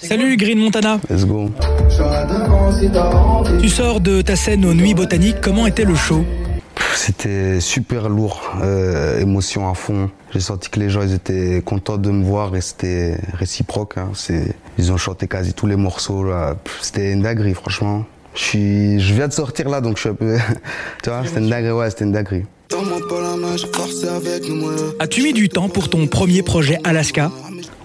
Salut Green Montana. Let's go. Tu sors de ta scène aux Nuits Botaniques. Comment était le show? C'était super lourd, euh, émotion à fond. J'ai senti que les gens ils étaient contents de me voir et c'était réciproque. Hein. C'est, ils ont chanté quasi tous les morceaux. Là. C'était une dinguerie, franchement. Je, suis, je viens de sortir là, donc je suis un peu. tu vois, c'était une dinguerie, ouais, c'était une dinguerie. As-tu mis du temps pour ton premier projet Alaska?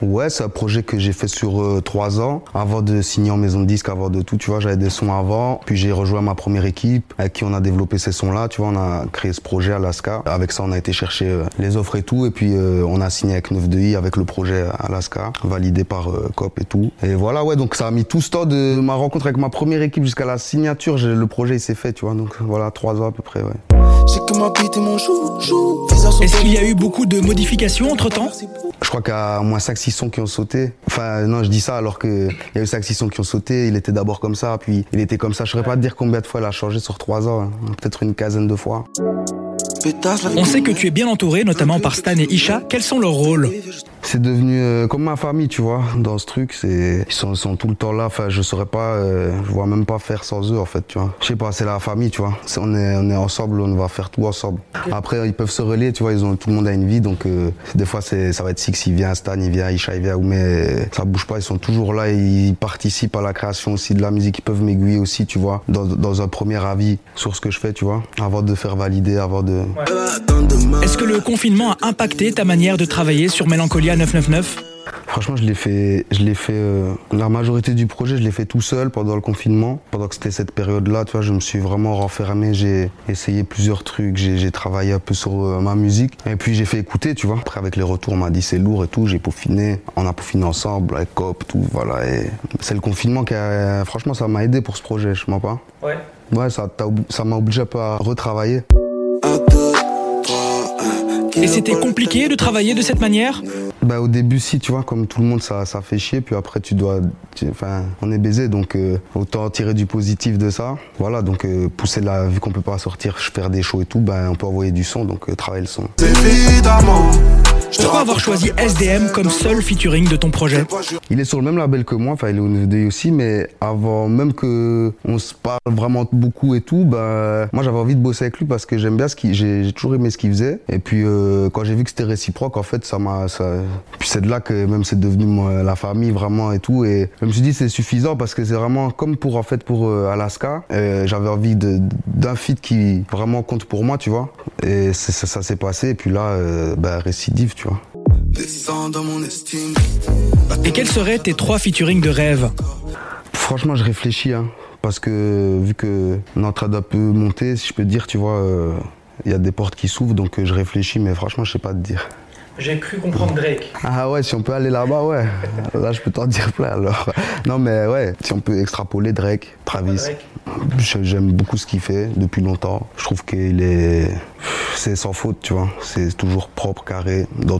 Ouais, c'est un projet que j'ai fait sur euh, trois ans, avant de signer en maison de disque, avant de tout, tu vois, j'avais des sons avant, puis j'ai rejoint ma première équipe, avec qui on a développé ces sons-là, tu vois, on a créé ce projet Alaska. Avec ça, on a été chercher euh, les offres et tout, et puis euh, on a signé avec 9 avec le projet Alaska, validé par COP et tout. Et voilà, ouais, donc ça a mis tout ce temps de ma rencontre avec ma première équipe jusqu'à la signature, le projet il s'est fait, tu vois, donc voilà, trois ans à peu près, ouais. Est-ce qu'il y a eu beaucoup de modifications entre temps Je crois qu'il y a au moins 5-6 sons qui ont sauté. Enfin, non, je dis ça alors qu'il y a eu 5-6 sons qui ont sauté. Il était d'abord comme ça, puis il était comme ça. Je ne saurais pas te dire combien de fois il a changé sur 3 ans. Hein. Peut-être une quinzaine de fois. On sait que tu es bien entouré, notamment par Stan et Isha. Quels sont leurs rôles? C'est devenu euh, comme ma famille, tu vois, dans ce truc. C'est, ils sont, sont, tout le temps là. Enfin, je saurais pas, euh, je vois même pas faire sans eux, en fait, tu vois. Je sais pas, c'est la famille, tu vois. on est, on est ensemble, on va faire tout ensemble. Après, ils peuvent se relier, tu vois. Ils ont, tout le monde a une vie, donc euh, des fois, c'est, ça va être Six, il vient, Stan, il vient, Isha, il vient, mais ça bouge pas. Ils sont toujours là. Ils participent à la création aussi de la musique. Ils peuvent m'aiguiller aussi, tu vois, dans, dans un premier avis sur ce que je fais, tu vois, avant de faire valider, avant de. Est-ce que le confinement a impacté ta manière de travailler sur Mélancolia? 999 Franchement, je l'ai fait, je l'ai fait. Euh, la majorité du projet, je l'ai fait tout seul pendant le confinement. Pendant que c'était cette période-là, tu vois, je me suis vraiment renfermé. J'ai essayé plusieurs trucs. J'ai travaillé un peu sur euh, ma musique. Et puis j'ai fait écouter, tu vois. Après, avec les retours, on m'a dit c'est lourd et tout. J'ai peaufiné. On a peaufiné ensemble avec Cop, tout. Voilà. Et c'est le confinement qui a. Franchement, ça m'a aidé pour ce projet. Je m'en pas. Ouais. Ouais, ça, ça m'a obligé un peu à retravailler. Et c'était compliqué de travailler de cette manière? Bah, Au début, si, tu vois, comme tout le monde, ça, ça fait chier. Puis après, tu dois. enfin, on est baisé, donc euh, autant tirer du positif de ça. Voilà, donc euh, pousser la. Vu qu'on peut pas sortir, faire des shows et tout, ben, on peut envoyer du son, donc euh, travailler le son. Évidemment. Avoir choisi SDM comme seul featuring de ton projet Il est sur le même label que moi, enfin il est au NVD aussi, mais avant même que on se parle vraiment beaucoup et tout, bah, moi j'avais envie de bosser avec lui parce que j'aime bien ce qu'il, j'ai, toujours aimé ce qu'il faisait. Et puis euh, quand j'ai vu que c'était réciproque, en fait, ça m'a, ça... puis c'est de là que même c'est devenu la famille vraiment et tout. Et je me suis dit c'est suffisant parce que c'est vraiment comme pour en fait pour euh, Alaska. Euh, j'avais envie d'un feat qui vraiment compte pour moi, tu vois. Et ça, s'est passé. Et puis là, bah, récidive, tu vois. Et quels seraient tes trois featuring de rêve Franchement, je réfléchis, hein, parce que vu que notre ad peut monter, si je peux dire, tu vois, euh, il y a des portes qui s'ouvrent, donc euh, je réfléchis, mais franchement, je sais pas te dire. J'ai cru comprendre Drake. Ah ouais, si on peut aller là-bas, ouais. Là, je peux t'en dire plein alors. Non, mais ouais, si on peut extrapoler Drake, Travis. J'aime beaucoup ce qu'il fait depuis longtemps. Je trouve qu'il est. C'est sans faute, tu vois. C'est toujours propre, carré, dans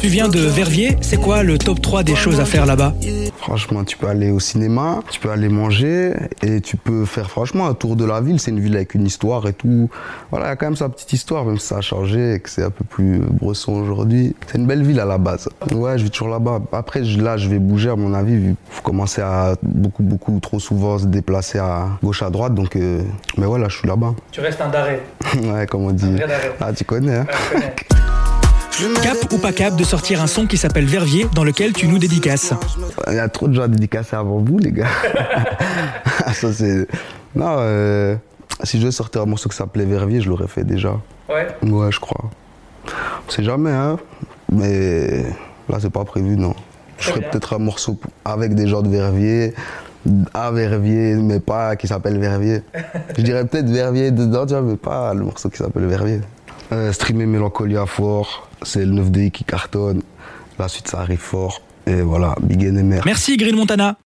Tu viens de Verviers, c'est quoi le top 3 des choses à faire là-bas? Franchement, tu peux aller au cinéma, tu peux aller manger et tu peux faire franchement un tour de la ville. C'est une ville avec une histoire et tout. Voilà, il y a quand même sa petite histoire, même si ça a changé et que c'est un peu plus bresson aujourd'hui. C'est une belle ville à la base. Ouais, je vis toujours là-bas. Après, là, je vais bouger à mon avis, vu faut commencer à beaucoup, beaucoup, trop souvent se déplacer à gauche, à droite. Donc, euh, mais ouais, là, je suis là-bas. Tu restes un d'arrêt. ouais, comme on dit. Ah, tu connais, hein Cap ou pas cap de sortir un son qui s'appelle Vervier dans lequel tu nous dédicaces Il y a trop de gens à dédicacer avant vous, les gars. Ça, c'est. Non, euh, si je devais sortir un morceau qui s'appelait Vervier, je l'aurais fait déjà. Ouais Ouais, je crois. On sait jamais, hein. Mais là, c'est pas prévu, non. Je ferais peut-être un morceau avec des gens de Vervier, à Vervier, mais pas qui s'appelle Vervier. je dirais peut-être Vervier dedans, tu vois, mais pas le morceau qui s'appelle Vervier. Euh, streamer Mélancolia fort, c'est le 9DI qui cartonne. La suite, ça arrive fort. Et voilà, big NMR. Merci Green Montana.